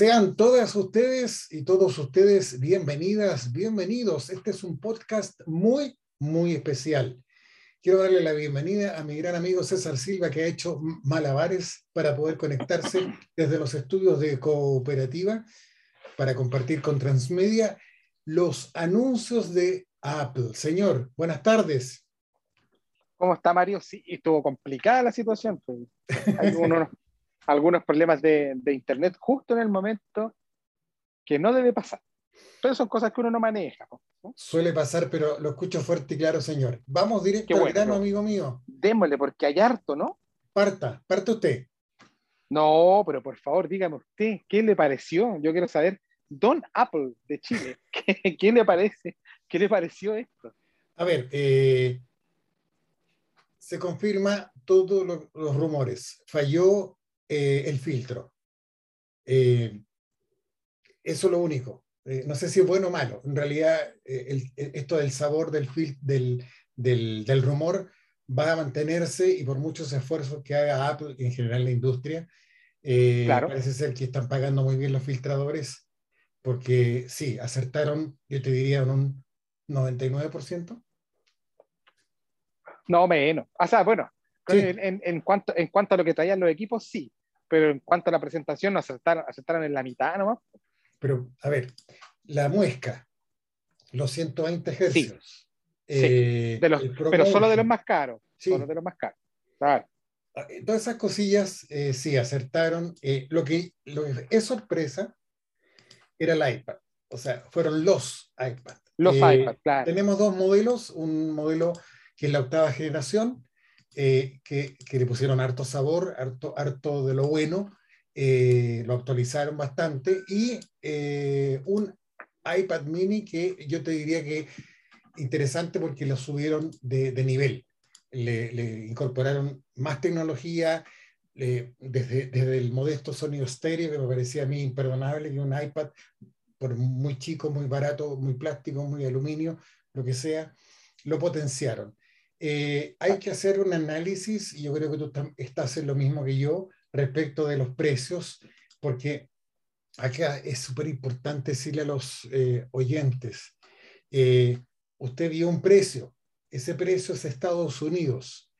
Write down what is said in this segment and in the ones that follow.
Sean todas ustedes y todos ustedes bienvenidas, bienvenidos. Este es un podcast muy, muy especial. Quiero darle la bienvenida a mi gran amigo César Silva, que ha hecho malabares para poder conectarse desde los estudios de cooperativa para compartir con Transmedia los anuncios de Apple. Señor, buenas tardes. ¿Cómo está Mario? Sí, estuvo complicada la situación. Pues. Algunos, algunos problemas de, de, internet justo en el momento que no debe pasar. Pero son cosas que uno no maneja. ¿no? Suele pasar, pero lo escucho fuerte y claro, señor. Vamos directo bueno, al grano, amigo mío. Démosle, porque hay harto, ¿no? Parta, parte usted. No, pero por favor, dígame usted, ¿qué le pareció? Yo quiero saber, Don Apple de Chile, ¿qué, qué le parece? ¿Qué le pareció esto? A ver, eh, se confirma todos los rumores. Falló eh, el filtro. Eh, eso es lo único. Eh, no sé si es bueno o malo. En realidad, eh, el, esto del sabor del, fil del, del, del, rumor va a mantenerse y por muchos esfuerzos que haga Apple, en general la industria, eh, claro. parece ser que están pagando muy bien los filtradores, porque sí, acertaron, yo te diría, en un 99%. No, menos. O sea, bueno, sí. en, en, cuanto, en cuanto a lo que traían los equipos, sí, pero en cuanto a la presentación, no acertaron, acertaron en la mitad nomás. Pero, a ver, la muesca, los 120 Hz. Sí. Eh, sí. De los, pero solo de los más caros. Sí. Solo de los más caros. Claro. Todas esas cosillas eh, sí acertaron. Eh, lo, que, lo que es sorpresa era el iPad. O sea, fueron los iPad. Los iPad, claro. Tenemos dos modelos. Un modelo que es la octava generación, que, que, le pusieron harto sabor, harto, harto de lo bueno. Eh, lo actualizaron bastante, y eh, un iPad mini que yo te diría que interesante porque lo subieron de, nivel, le, incorporaron más tecnología, desde, desde, el modesto sonido estéreo que me parecía a mí imperdonable, que un iPad, por muy chico, muy barato, muy plástico, muy aluminio, lo que sea, lo potenciaron. Eh, hay que hacer un análisis, y yo creo que tú estás en lo mismo que yo, respecto de los precios, porque acá es súper importante decirle a los eh, oyentes, eh, usted vio un precio, ese precio es Estados Unidos,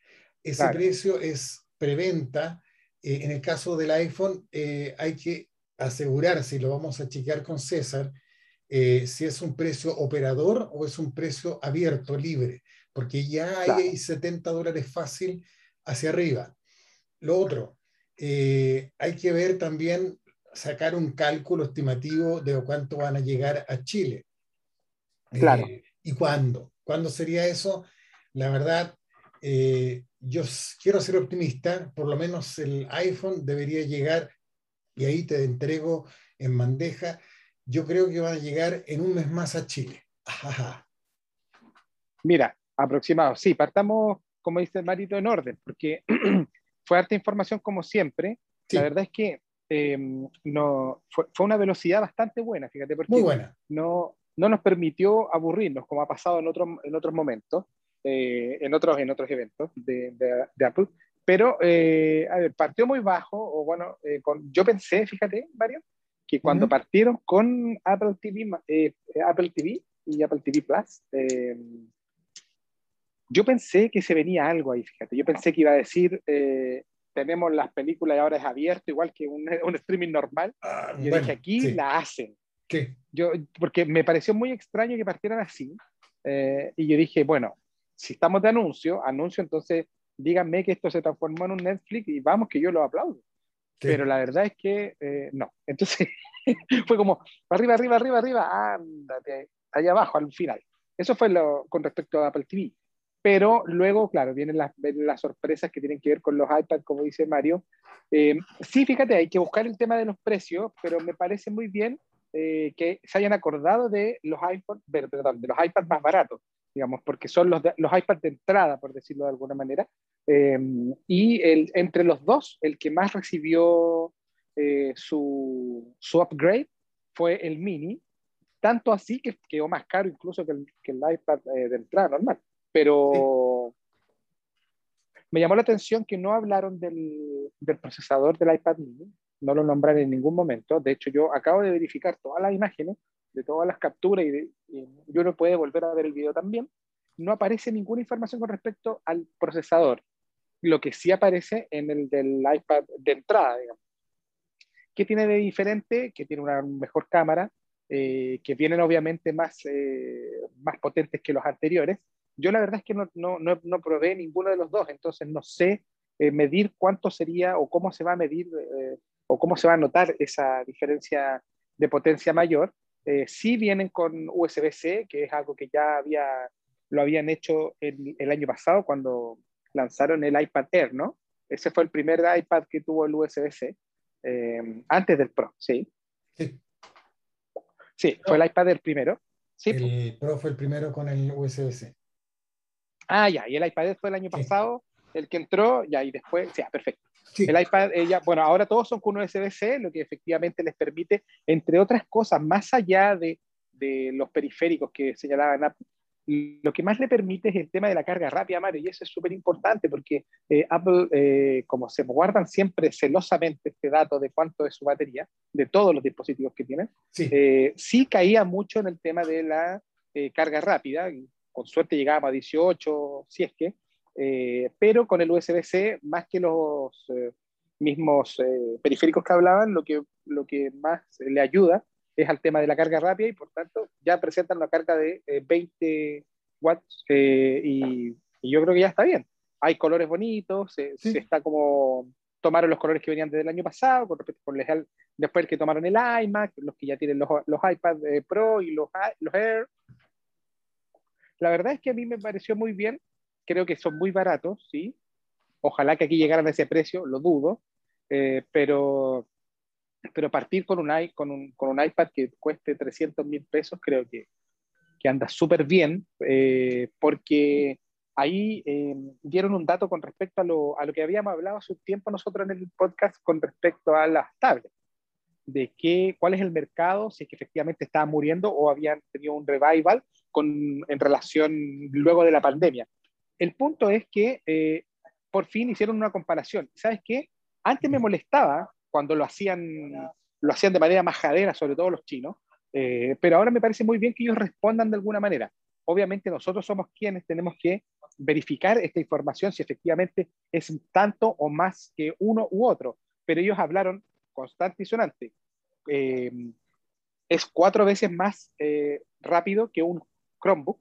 ese claro. precio es preventa, eh, en el caso del iPhone hay que asegurar, si lo vamos a chequear con César, si es un precio operador o es un precio abierto, libre, porque ya claro. hay 70 dólares fácil hacia arriba. Lo otro, eh, hay que ver también, sacar un cálculo estimativo de cuánto van a llegar a Chile. Claro. Eh, ¿Y cuándo? ¿Cuándo sería eso? La verdad, eh, yo quiero ser optimista, por lo menos el iPhone debería llegar, y ahí te entrego en bandeja, yo creo que van a llegar en un mes más a Chile. Ajá. Mira, aproximado, sí, partamos, como dice Marito, en orden, porque fue harta información como siempre. Sí. La verdad es que eh, no, fue, fue, una velocidad bastante buena, fíjate, porque Muy buena. No, no nos permitió aburrirnos como ha pasado en, otro, en otros momentos, eh, en, otros, en otros eventos de, de, de Apple. Pero, eh, a ver, partió muy bajo, o bueno, eh, con, yo pensé, fíjate, Mario, que cuando uh -huh. partieron con Apple TV, eh, Apple TV y Apple TV Plus, yo pensé que se venía algo ahí, fíjate. Yo pensé que iba a decir, eh, tenemos las películas y ahora es abierto, igual que un, un streaming normal. Ah, yo bueno, dije, aquí sí. la hacen. ¿Qué? Yo, porque me pareció muy extraño que partieran así. Eh, y yo dije, bueno, si estamos de anuncio, anuncio, entonces díganme que esto se transformó en un Netflix y vamos, que yo lo aplaudo. ¿Qué? Pero la verdad es que eh, no. Entonces fue como, arriba, arriba, arriba, arriba, ándate, allá abajo, al final. Eso fue lo, con respecto a Apple TV. Pero luego, claro, vienen las, vienen las sorpresas que tienen que ver con los iPads, como dice Mario. Eh, sí, fíjate, hay que buscar el tema de los precios, pero me parece muy bien eh, que se hayan acordado de los iPhone, perdón, de los iPads más baratos, digamos, porque son los, los iPads de entrada, por decirlo de alguna manera. Eh, y el, entre los dos, el que más recibió eh, su, su upgrade fue el mini, tanto así que quedó más caro incluso que el, que el iPad eh, de entrada normal pero sí. me llamó la atención que no hablaron del, del, procesador del iPad mini, no lo nombran en ningún momento. De hecho, yo acabo de verificar todas las imágenes, de todas las capturas, y, yo no puedo volver a ver el video también. No aparece ninguna información con respecto al procesador. Lo que sí aparece en el del iPad de entrada, digamos. ¿Qué tiene de diferente? Que tiene una mejor cámara, eh, que vienen obviamente más, eh, más potentes que los anteriores. Yo la verdad es que no, no, no, no probé ninguno de los dos, entonces no sé eh, medir cuánto sería o cómo se va a medir o cómo se va a notar esa diferencia de potencia mayor. sí vienen con USB-C, que es algo que ya había, lo habían hecho el, el año pasado cuando lanzaron el iPad Air, ¿no? Ese fue el primer iPad que tuvo el USB-C, antes del Pro, ¿sí? Sí. Sí, fue el iPad el primero. Sí. El Pro fue el primero con el USB-C. Ah, ya, y el iPad fue el año pasado, el que entró, ya, y después, sí, perfecto. El iPad, ella, eh, bueno, ahora todos son con USB-C, lo que efectivamente les permite, entre otras cosas, más allá de, de los periféricos que señalaban Apple, lo que más le permite es el tema de la carga rápida, Mario, y eso es súper importante porque eh, Apple, eh, como se guardan siempre celosamente este dato de cuánto es su batería, de todos los dispositivos que tienen, sí, eh, sí caía mucho en el tema de la carga rápida, con suerte llegábamos a 18, si es que, pero con el USB-C, más que los mismos periféricos que hablaban, lo que, lo que más le ayuda es al tema de la carga rápida y por tanto ya presentan una carga de 20 eh, watts eh, y, yo creo que ya está bien. Hay colores bonitos, se, está como tomaron los colores que venían desde el año pasado, con respecto el, después que tomaron el iMac, los que ya tienen los, los iPad eh, Pro y los, los Air. La verdad es que a mí me pareció muy bien, creo que son muy baratos, ¿sí? Ojalá que aquí llegaran a ese precio, lo dudo, pero pero partir con un, con un, con un iPad que cueste 300 mil pesos creo que, que anda súper bien, eh, porque ahí eh, dieron un dato con respecto a lo, a lo, que habíamos hablado hace un tiempo nosotros en el podcast con respecto a las tablets, de qué, cuál es el mercado, si es que efectivamente estaba muriendo o habían tenido un revival con, en relación luego de la pandemia. El punto es que eh, por fin hicieron una comparación. ¿Sabes qué? Antes me molestaba cuando lo hacían, lo hacían de manera majadera, sobre todo los chinos, eh, pero ahora me parece muy bien que ellos respondan de alguna manera. Obviamente nosotros somos quienes tenemos que verificar esta información si efectivamente es tanto o más que uno u otro, pero ellos hablaron constante y sonante. Eh, es cuatro veces más eh, rápido que un Chromebook.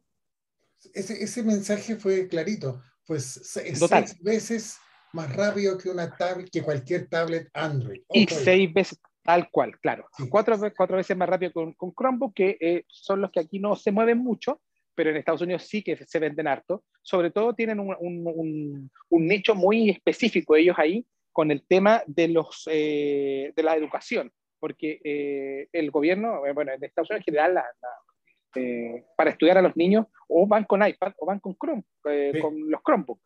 Ese, ese mensaje fue clarito, pues seis veces más rápido que, una tablet, que cualquier tablet Android. Y seis veces, tal cual, claro. Cuatro, cuatro, veces más rápido con, con Chromebook, que eh, son los que aquí no se mueven mucho, pero en Estados Unidos sí que se venden harto. Sobre todo tienen un, un, un, nicho muy específico ellos ahí con el tema de, los, eh, de la educación, porque eh, el gobierno, bueno, en Estados Unidos en general, la, para estudiar a los niños, o van con iPad o van con Chrome, con los Chromebooks.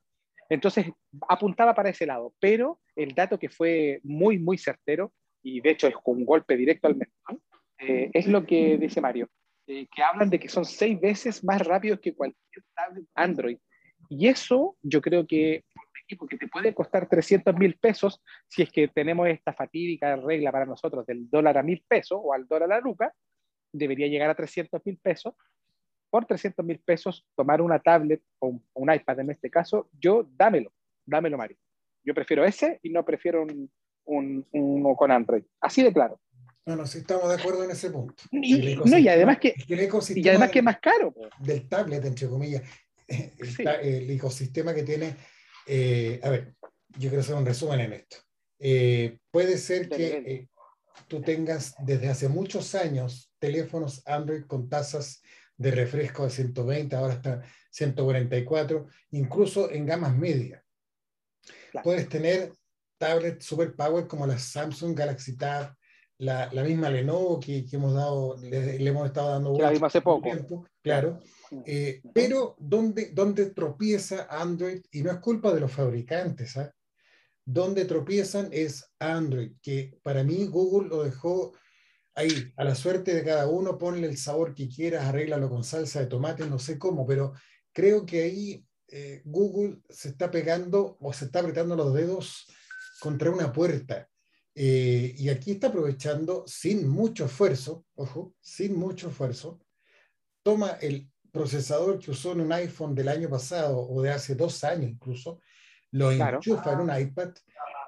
Entonces apuntaba para ese lado, pero el dato que fue muy, muy certero, y de hecho es un golpe directo al mercado, eh, es lo que dice Mario, eh, que hablan de que son seis veces más rápidos que cualquier tablet Android. Y eso yo creo que equipo que te puede costar 300 mil pesos, si es que tenemos esta fatídica regla para nosotros del dólar a mil pesos o al dólar a luca, debería llegar a 300 mil pesos por 300 mil pesos tomar una tablet o un, iPad en este caso, yo dámelo, dámelo Mario. Yo prefiero ese y no prefiero un, un, uno con Android. Así de claro. No, no, sí estamos de acuerdo en ese punto. Y, no, y además que, y además que es más caro. Del tablet, entre comillas. El, ecosistema que tiene, eh, a ver, yo quiero hacer un resumen en esto. Eh, puede ser que eh, tú tengas desde hace muchos años teléfonos Android con tasas de refresco de 120, ahora está 144, incluso en gamas medias. Puedes tener tablets super power como la Samsung Galaxy Tab, la, la misma Lenovo que, que hemos dado, le, hemos estado dando claro, hace poco. Tiempo, claro. Eh, pero donde, donde tropieza Android, y no es culpa de los fabricantes, ¿ah? Donde tropiezan es Android, que para mí Google lo dejó ahí, a la suerte de cada uno, ponle el sabor que quieras, arréglalo con salsa de tomate, no sé cómo, pero creo que ahí eh, Google se está pegando o se está apretando los dedos contra una puerta, Eh, y aquí está aprovechando sin mucho esfuerzo, ojo, sin mucho esfuerzo, toma el procesador que usó en un iPhone del año pasado o de hace dos años incluso, lo enchufa en un iPad,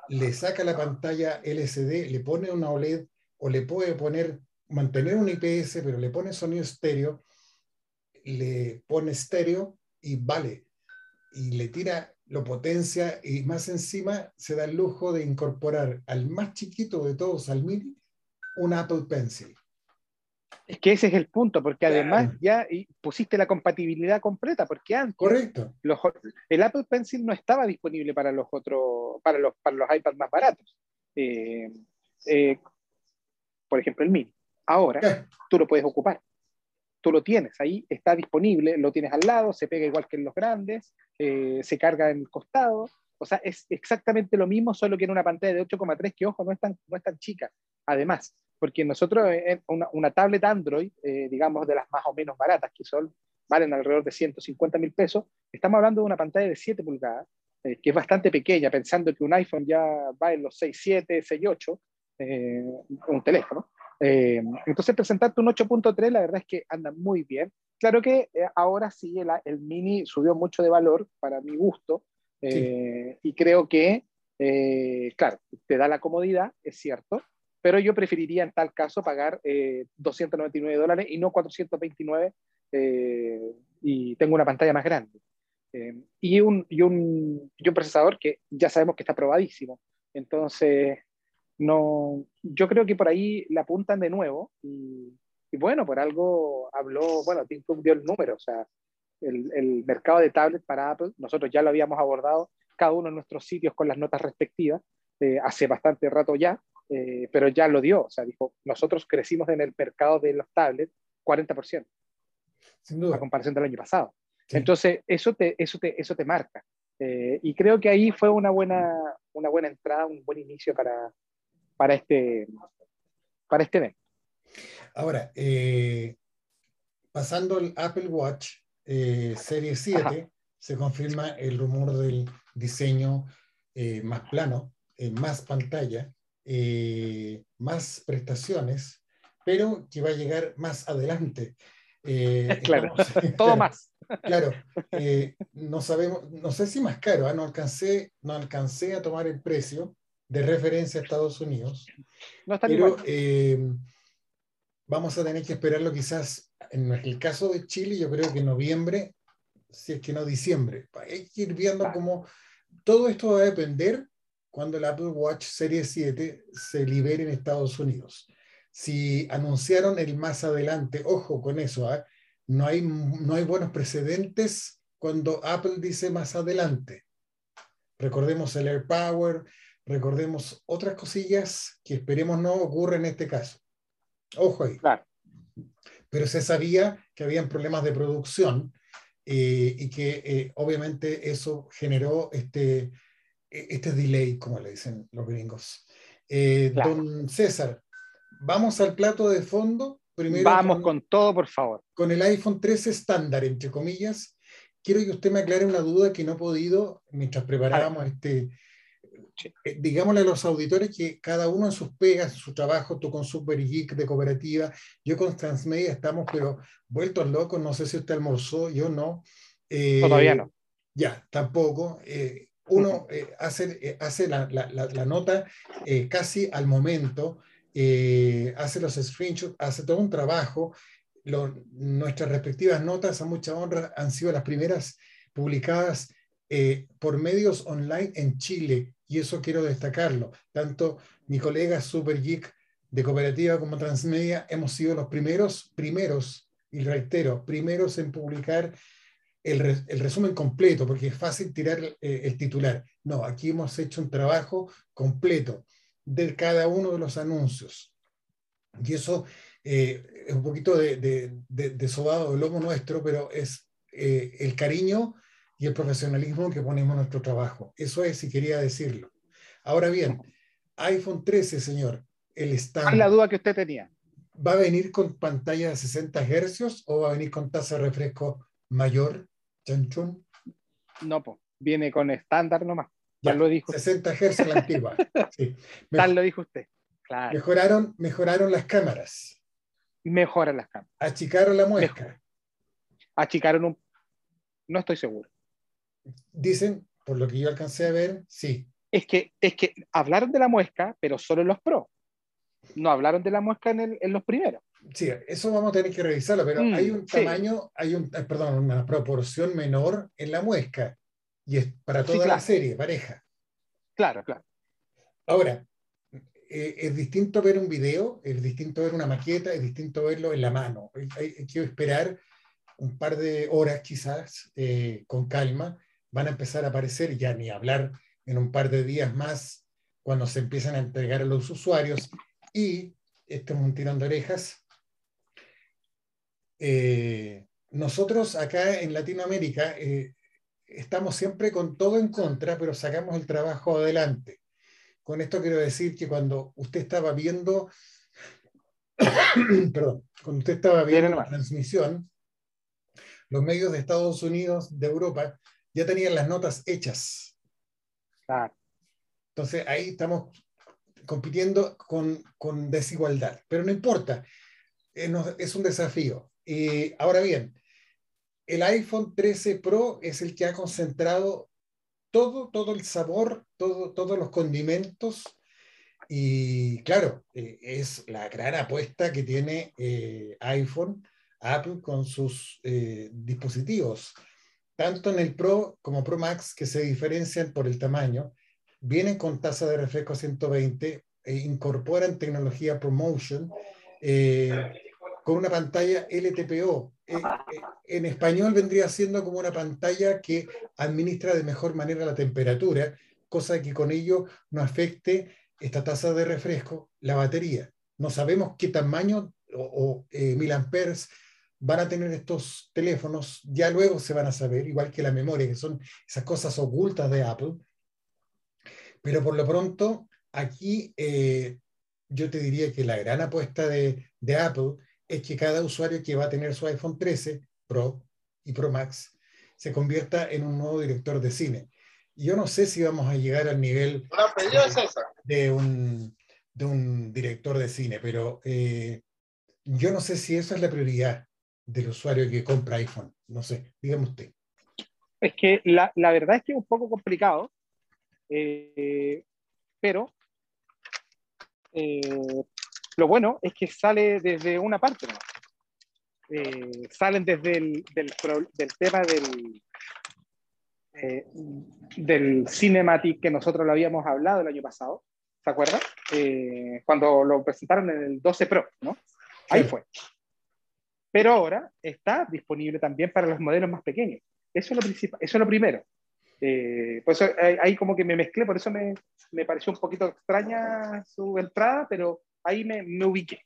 le saca la pantalla LCD, le pone una OLED o le puede poner, mantener un IPS, pero le pone sonido estéreo, le pone estéreo y vale, y le tira lo potencia y más encima se da el lujo de incorporar al más chiquito de todos, al mini, un Apple Pencil. Es que ese es el punto, porque además ya pusiste la compatibilidad completa, porque antes Correcto. el Apple Pencil no estaba disponible para los otros, para los, para los iPads más baratos. Eh, eh, por ejemplo, el mini. Ahora tú lo puedes ocupar. Tú lo tienes ahí, está disponible, lo tienes al lado, se pega igual que en los grandes, eh, se carga en el costado. O sea, es exactamente lo mismo, solo que en una pantalla de 8,3, que ojo, no es tan, no es tan chica. Además, porque nosotros, una, una tablet Android, eh, digamos de las más o menos baratas, que son, valen alrededor de 150 mil pesos, estamos hablando de una pantalla de 7 pulgadas, eh, que es bastante pequeña, pensando que un iPhone ya va en los 6, 7, 6, 8, un teléfono. entonces, presentarte un 8.3, la verdad es que anda muy bien. Claro que eh, ahora sí el, el, Mini subió mucho de valor para mi gusto eh, y creo que, eh, claro, te da la comodidad, es cierto, pero yo preferiría en tal caso pagar 299 dólares y no 429 y tengo una pantalla más grande. y, un, y, un, y procesador que ya sabemos que está probadísimo. Entonces, no, yo creo que por ahí la apuntan de nuevo y, y bueno, por algo habló, bueno, Tim Cook dio el número, o sea, el, el, mercado de tablets para Apple, nosotros ya lo habíamos abordado cada uno en nuestros sitios con las notas respectivas, eh, hace bastante rato ya, eh, pero ya lo dio, o sea, dijo, nosotros crecimos en el mercado de los tablets 40%, Sin duda. a comparación del año pasado. Entonces, eso te, eso te, eso te marca. Eh, y creo que ahí fue una buena, una buena entrada, un buen inicio para, para, este, para este evento. Ahora, eh, pasando al Apple Watch eh, Serie 7, se confirma el rumor del diseño eh, más plano, más pantalla, más prestaciones, pero que va a llegar más adelante. claro, todo más. Claro, no sabemos, no sé si más caro, ¿ah? no, alcancé, no alcancé a tomar el precio de referencia a Estados Unidos. No está pero, vamos a tener que esperarlo quizás, en el caso de Chile, yo creo que noviembre, si es que no diciembre. Hay que ir viendo cómo todo esto va a depender cuando el Apple Watch Serie 7 se libere en Estados Unidos. Si anunciaron el más adelante, ojo con eso, ¿eh? no, hay, no hay buenos precedentes cuando Apple dice más adelante. Recordemos el Air Power, recordemos otras cosillas que esperemos no ocurra en este caso. Ojo ahí. Pero se sabía que habían problemas de producción eh, y que eh, obviamente eso generó este, este delay, como le dicen los gringos. Eh, don César, vamos al plato de fondo. Primero vamos con, todo, por favor. Con el iPhone 13 estándar, entre comillas. Quiero que usted me aclare una duda que no he podido mientras preparábamos este, eh, digámosle a los auditores que cada uno en sus pegas, en su trabajo, tú con Super Geek de cooperativa, yo con Transmedia estamos, pero vueltos locos, no sé si usted almorzó, yo no. Eh, Todavía no. Ya, tampoco. Eh, uno hace, hace la, la, la, nota casi al momento, hace los screenshots, hace todo un trabajo. nuestras respectivas notas, a mucha honra, han sido las primeras publicadas por medios online en Chile y eso quiero destacarlo. Tanto mi colega Super Geek de Cooperativa como Transmedia hemos sido los primeros, primeros, y reitero, primeros en publicar el, el resumen completo, porque es fácil tirar eh, el titular. No, aquí hemos hecho un trabajo completo de cada uno de los anuncios. Y eso eh, es un poquito de, de, de, de, sobado del lomo nuestro, pero es eh, el cariño y el profesionalismo que ponemos en nuestro trabajo. Eso es, si quería decirlo. Ahora bien, iPhone 13, señor, el estándar. ¿Cuál es la duda que usted tenía? ¿Va a venir con pantalla de 60 Hz o va a venir con tasa de refresco mayor? No, pues, viene con estándar nomás. Ya lo dijo. 60 Hz la antigua. Sí. Tal lo dijo usted. Mejoraron, mejoraron las cámaras. Mejoran las cámaras. Achicaron la muesca. Achicaron un... No estoy seguro. Dicen, por lo que yo alcancé a ver, sí. Es que, es que hablaron de la muesca, pero solo en los Pro. No hablaron de la muesca en, los primeros. Sí, eso vamos a tener que revisarlo, pero mm, hay un tamaño, hay un, eh, perdón, una proporción menor en la muesca. Y es para toda la serie, pareja. Claro, claro. Ahora, eh, es distinto ver un video, es distinto ver una maqueta, es distinto verlo en la mano. Hay, que esperar un par de horas quizás, eh, con calma, van a empezar a aparecer, ya ni hablar en un par de días más, cuando se empiezan a entregar a los usuarios. Y, esto es un tirón de orejas, eh, nosotros acá en Latinoamérica estamos siempre con todo en contra, pero sacamos el trabajo adelante. Con esto quiero decir que cuando usted estaba viendo, perdón, cuando usted estaba viendo la transmisión, los medios de Estados Unidos, de Europa, ya tenían las notas hechas. Entonces ahí estamos compitiendo con, con desigualdad, pero no importa, eh, es un desafío. Y ahora bien, el iPhone 13 Pro es el que ha concentrado todo, todo el sabor, todo, todos los condimentos. Y claro, eh, es la gran apuesta que tiene eh, iPhone, Apple con sus eh, dispositivos, tanto en el Pro como Pro Max, que se diferencian por el tamaño, vienen con tasa de refresco 120, e incorporan tecnología ProMotion, con una pantalla LTPO. Eh, eh, en español vendría siendo como una pantalla que administra de mejor manera la temperatura, cosa que con ello no afecte esta tasa de refresco, la batería. No sabemos qué tamaño o, eh, mil amperes van a tener estos teléfonos, ya luego se van a saber, igual que la memoria, que son esas cosas ocultas de Apple. Pero por lo pronto, aquí yo te diría que la gran apuesta de, de Apple es que cada usuario que va a tener su iPhone 13 Pro y Pro Max se convierta en un nuevo director de cine. Yo no sé si vamos a llegar al nivel de, un, de un director de cine, pero eh, yo no sé si esa es la prioridad del usuario que compra iPhone. No sé, dígame usted. Es que la, la verdad es que es un poco complicado, eh, pero eh, lo bueno es que sale desde una parte, eh, salen desde el del, tema del, eh, del cinematic que nosotros lo habíamos hablado el año pasado, ¿se acuerdan? Eh, cuando lo presentaron en el 12 Pro, ¿no? Ahí fue. Pero ahora está disponible también para los modelos más pequeños. Eso es lo, principal, eso es lo primero. Eh, pues ahí como que me mezclé, por eso me, me, pareció un poquito extraña su entrada, pero ahí me, me ubiqué.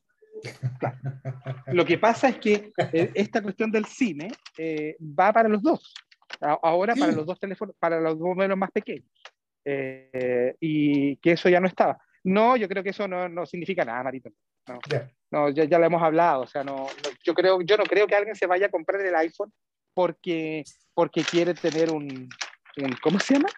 Lo que pasa es que eh, esta cuestión del cine eh, va para los dos. Ahora para los dos teléfonos, para los dos modelos más pequeños. Eh, y que eso ya no estaba. No, yo creo que eso no, no significa nada, Marito. No, no ya, ya, lo hemos hablado. O sea, no, yo, creo, yo no creo que alguien se vaya a comprar el iPhone porque, porque quiere tener un, un ¿cómo se llama?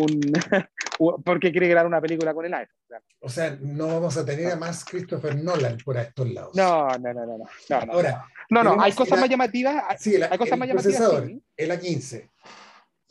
Un, porque quiere grabar una película con el iPhone. O sea, no vamos a tener a más Christopher Nolan por estos lados. No, no, no, no. no, Ahora, no, no, hay cosas más llamativas. Sí, hay cosas más llamativas. El A15.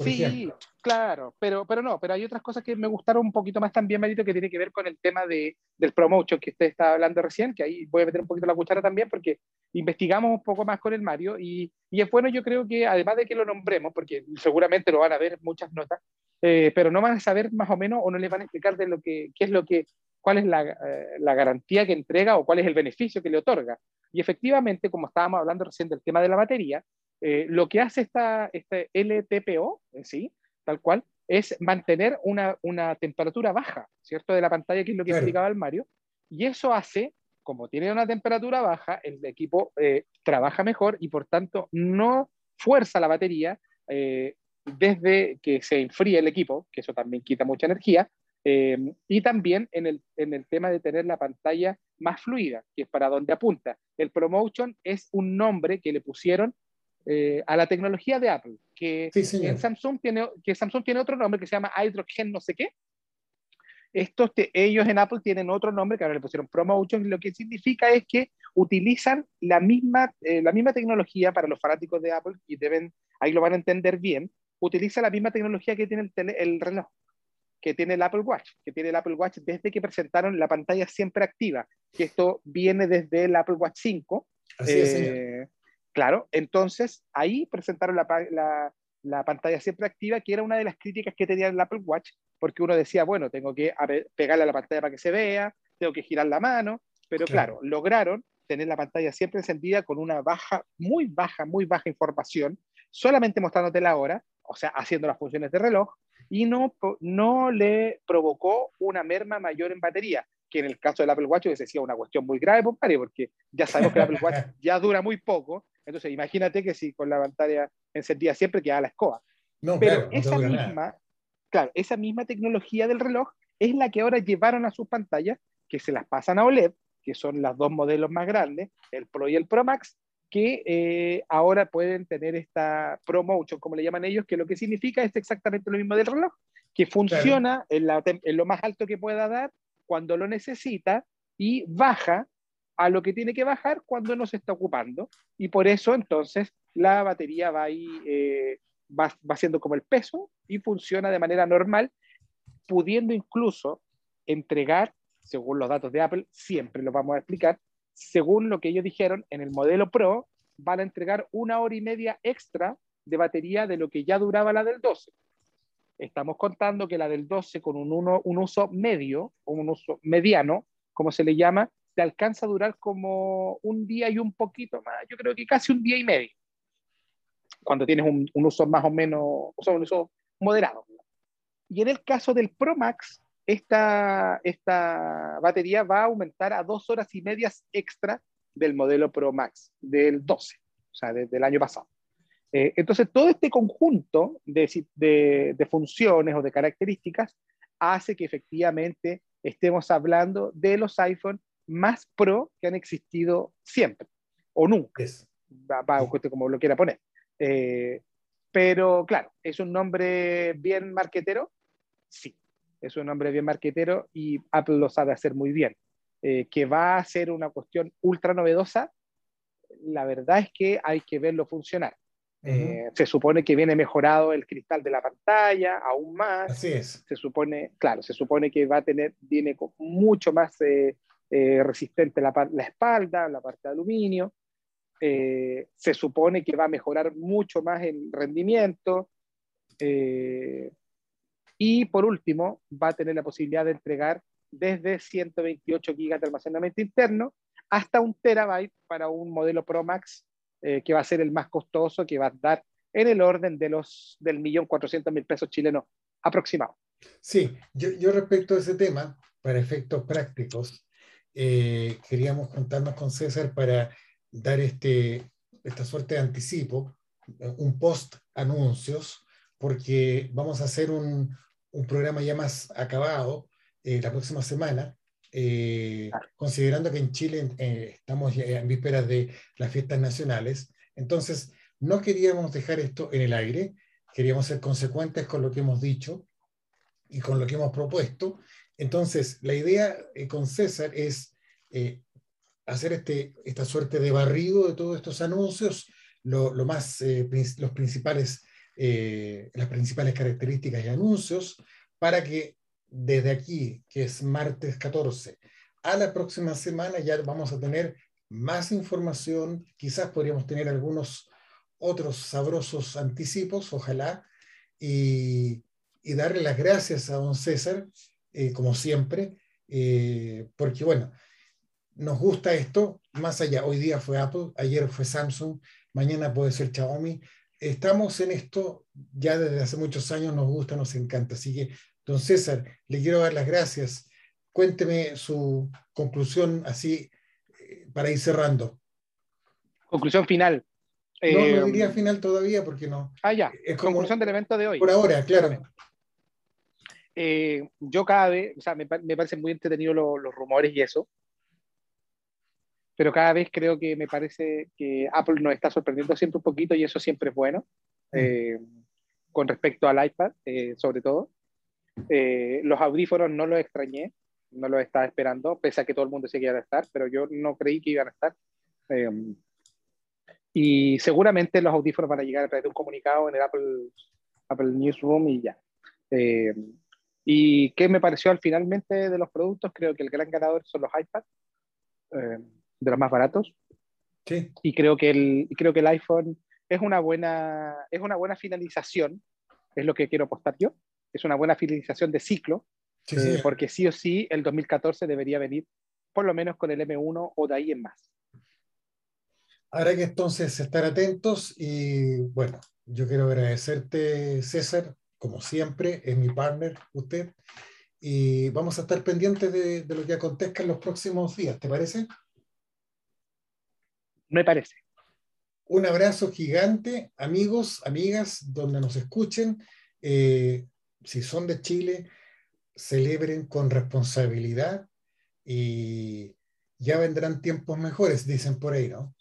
Sí, claro, pero, pero no, pero hay otras cosas que me gustaron un poquito más también, Marito, que tiene que ver con el tema de, del promotion que usted estaba hablando recién, que ahí voy a meter un poquito la cuchara también, porque investigamos un poco más con el Mario y, y es bueno, yo creo que además de que lo nombremos, porque seguramente lo van a ver muchas notas, eh, pero no van a saber más o menos o no les van a explicar de lo que, qué es lo que, cuál es la, eh, la garantía que entrega o cuál es el beneficio que le otorga. Y efectivamente, como estábamos hablando recién del tema de la batería, eh, lo que hace esta, este LTPO en sí, tal cual, es mantener una, una, temperatura baja, ¿cierto? De la pantalla, que es lo que explicaba el Mario. Y eso hace, como tiene una temperatura baja, el equipo eh, trabaja mejor y por tanto no fuerza la batería eh, desde que se enfríe el equipo, que eso también quita mucha energía, y también en el, en el tema de tener la pantalla más fluida, que es para donde apunta. El ProMotion es un nombre que le pusieron eh, a la tecnología de Apple, que en Samsung tiene, que Samsung tiene otro nombre que se llama Hydrogen no sé qué. Estos ellos en Apple tienen otro nombre que ahora le pusieron Promotion, lo que significa es que utilizan la misma, eh, la misma tecnología para los fanáticos de Apple y deben, ahí lo van a entender bien, utiliza la misma tecnología que tiene el, el reloj, que tiene el Apple Watch, que tiene el Apple Watch desde que presentaron la pantalla siempre activa, que esto viene desde el Apple Watch 5. Así es, eh, Claro, entonces ahí presentaron la, la, pantalla siempre activa, que era una de las críticas que tenía el Apple Watch, porque uno decía, bueno, tengo que pegarle a la pantalla para que se vea, tengo que girar la mano, pero claro, lograron tener la pantalla siempre encendida con una baja, muy baja, muy baja información, solamente mostrándote la hora, o sea, haciendo las funciones de reloj, y no, no le provocó una merma mayor en batería que en el caso del Apple Watch hubiese sido una cuestión muy grave, porque ya sabemos que el Apple Watch ya dura muy poco, entonces imagínate que si con la pantalla encendida siempre queda la escoba. No, Pero esa misma, claro, esa misma tecnología del reloj es la que ahora llevaron a sus pantallas, que se las pasan a OLED, que son los dos modelos más grandes, el Pro y el Pro Max, que eh, ahora pueden tener esta ProMotion, como le llaman ellos, que lo que significa es exactamente lo mismo del reloj, que funciona en, en, lo más alto que pueda dar cuando lo necesita y baja a lo que tiene que bajar cuando no se está ocupando. Y por eso entonces la batería va ahí, eh, va, va siendo como el peso y funciona de manera normal, pudiendo incluso entregar, según los datos de Apple, siempre lo vamos a explicar, según lo que ellos dijeron, en el modelo Pro van a entregar una hora y media extra de batería de lo que ya duraba la del 12 estamos contando que la del 12 con un, uno, un uso medio un uso mediano, como se le llama, te alcanza a durar como un día y un poquito más, yo creo que casi un día y medio, cuando tienes un, un uso más o menos, o sea, un uso moderado. Y en el caso del Pro Max, esta, esta batería va a aumentar a dos horas y medias extra del modelo Pro Max, del 12, o sea, desde el año pasado. Eh, entonces, todo este conjunto de, funciones o de características hace que efectivamente estemos hablando de los iPhone más pro que han existido siempre, o nunca, como lo quiera poner. Eh, pero claro, ¿es un nombre bien marquetero? Sí, es un nombre bien marquetero y Apple lo sabe hacer muy bien. Eh, que va a ser una cuestión ultra novedosa, la verdad es que hay que verlo funcionar. Eh, se supone que viene mejorado el cristal de la pantalla, aún más. Así es. Se supone, claro, se supone que va a tener, viene mucho más eh, eh, resistente la, la, espalda, la parte de aluminio. se supone que va a mejorar mucho más el rendimiento. y por último, va a tener la posibilidad de entregar desde 128 GB de almacenamiento interno hasta un terabyte para un modelo Pro Max eh, que va a ser el más costoso, que va a dar en el orden de los del millón cuatrocientos mil pesos chilenos aproximado. Sí, yo, yo, respecto a ese tema, para efectos prácticos, eh, queríamos contarnos con César para dar este, esta suerte de anticipo, un post anuncios, porque vamos a hacer un, un programa ya más acabado eh, la próxima semana, eh, considerando que en Chile eh, estamos en vísperas de las fiestas nacionales. Entonces, no queríamos dejar esto en el aire, queríamos ser consecuentes con lo que hemos dicho y con lo que hemos propuesto. Entonces, la idea eh, con César es hacer este, esta suerte de barrido de todos estos anuncios, lo, más, los principales, las principales características y anuncios, para que desde aquí, que es martes 14, a la próxima semana ya vamos a tener más información, quizás podríamos tener algunos otros sabrosos anticipos, ojalá, y, darle las gracias a don César, eh, como siempre, eh, porque bueno, nos gusta esto, más allá, hoy día fue Apple, ayer fue Samsung, mañana puede ser Xiaomi, estamos en esto ya desde hace muchos años, nos gusta, nos encanta, así que Don César, le quiero dar las gracias. Cuénteme su conclusión así eh, para ir cerrando. Conclusión final. No, no diría final todavía porque no. Ah, ya. Es conclusión del evento de hoy. Por ahora, claro. Eh, yo cada vez, o sea, me, me parecen muy entretenidos los rumores y eso. pero cada vez creo que me parece que Apple nos está sorprendiendo siempre un poquito y eso siempre es bueno, mm. eh, con respecto al iPad, eh, sobre todo. Eh, los audífonos no los extrañé, no los estaba esperando, pese a que todo el mundo se que iban a estar, pero yo no creí que iban a estar. y seguramente los audífonos van a llegar a través de un comunicado en el Apple, Apple Newsroom y ya. ¿Y qué me pareció al finalmente de los productos? Creo que el gran ganador son los iPads de los más baratos. Sí. Y creo que el, creo que el iPhone es una, buena, es una buena finalización, es lo que quiero apostar yo, es una buena finalización de ciclo, eh, porque sí o sí el 2014 debería venir por lo menos con el M1 o de ahí en más. Habrá que entonces estar atentos y bueno, yo quiero agradecerte César, como siempre, es mi partner usted, y vamos a estar pendientes de, de lo que acontezca en los próximos días, ¿te parece? me parece. Un abrazo gigante, amigos, amigas, donde nos escuchen. Eh, si son de Chile, celebren con responsabilidad y ya vendrán tiempos mejores, dicen por ahí, ¿no?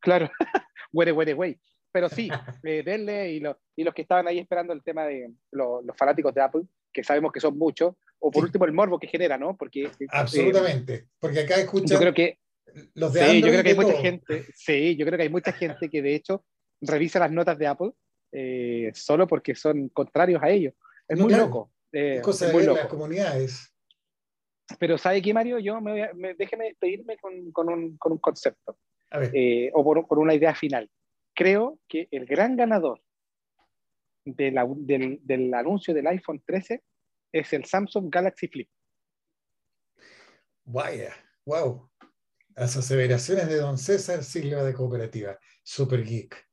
Claro, güey. Pero sí, eh, denle y, y, los que estaban ahí esperando el tema de los fanáticos de Apple, que sabemos que son muchos, o por último el morbo que genera, ¿no? Porque, eh, Absolutamente, porque acá escuchan... Yo creo que sí, yo creo que hay mucha gente, sí, yo creo que hay mucha gente que de hecho revisa las notas de Apple eh, solo porque son contrarios a ellos. Es muy loco. Es cosa de las comunidades. Pero ¿sabe qué, Mario? Yo me, déjeme despedirme con, con, un, con un, concepto. Eh, o por, por, una idea final. Creo que el gran ganador de la, del, del anuncio del iPhone 13 es el Samsung Galaxy Flip. Vaya, wow. Las aseveraciones de don César Silva de Cooperativa, Super Geek.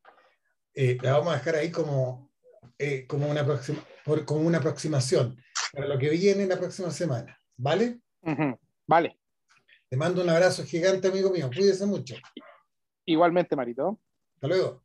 Eh, la vamos a dejar ahí como, eh, como, una por, como una aproximación para lo que viene la próxima semana. ¿Vale? Vale. Te mando un abrazo gigante, amigo mío. Cuídese mucho. Igualmente, Marito. Hasta luego.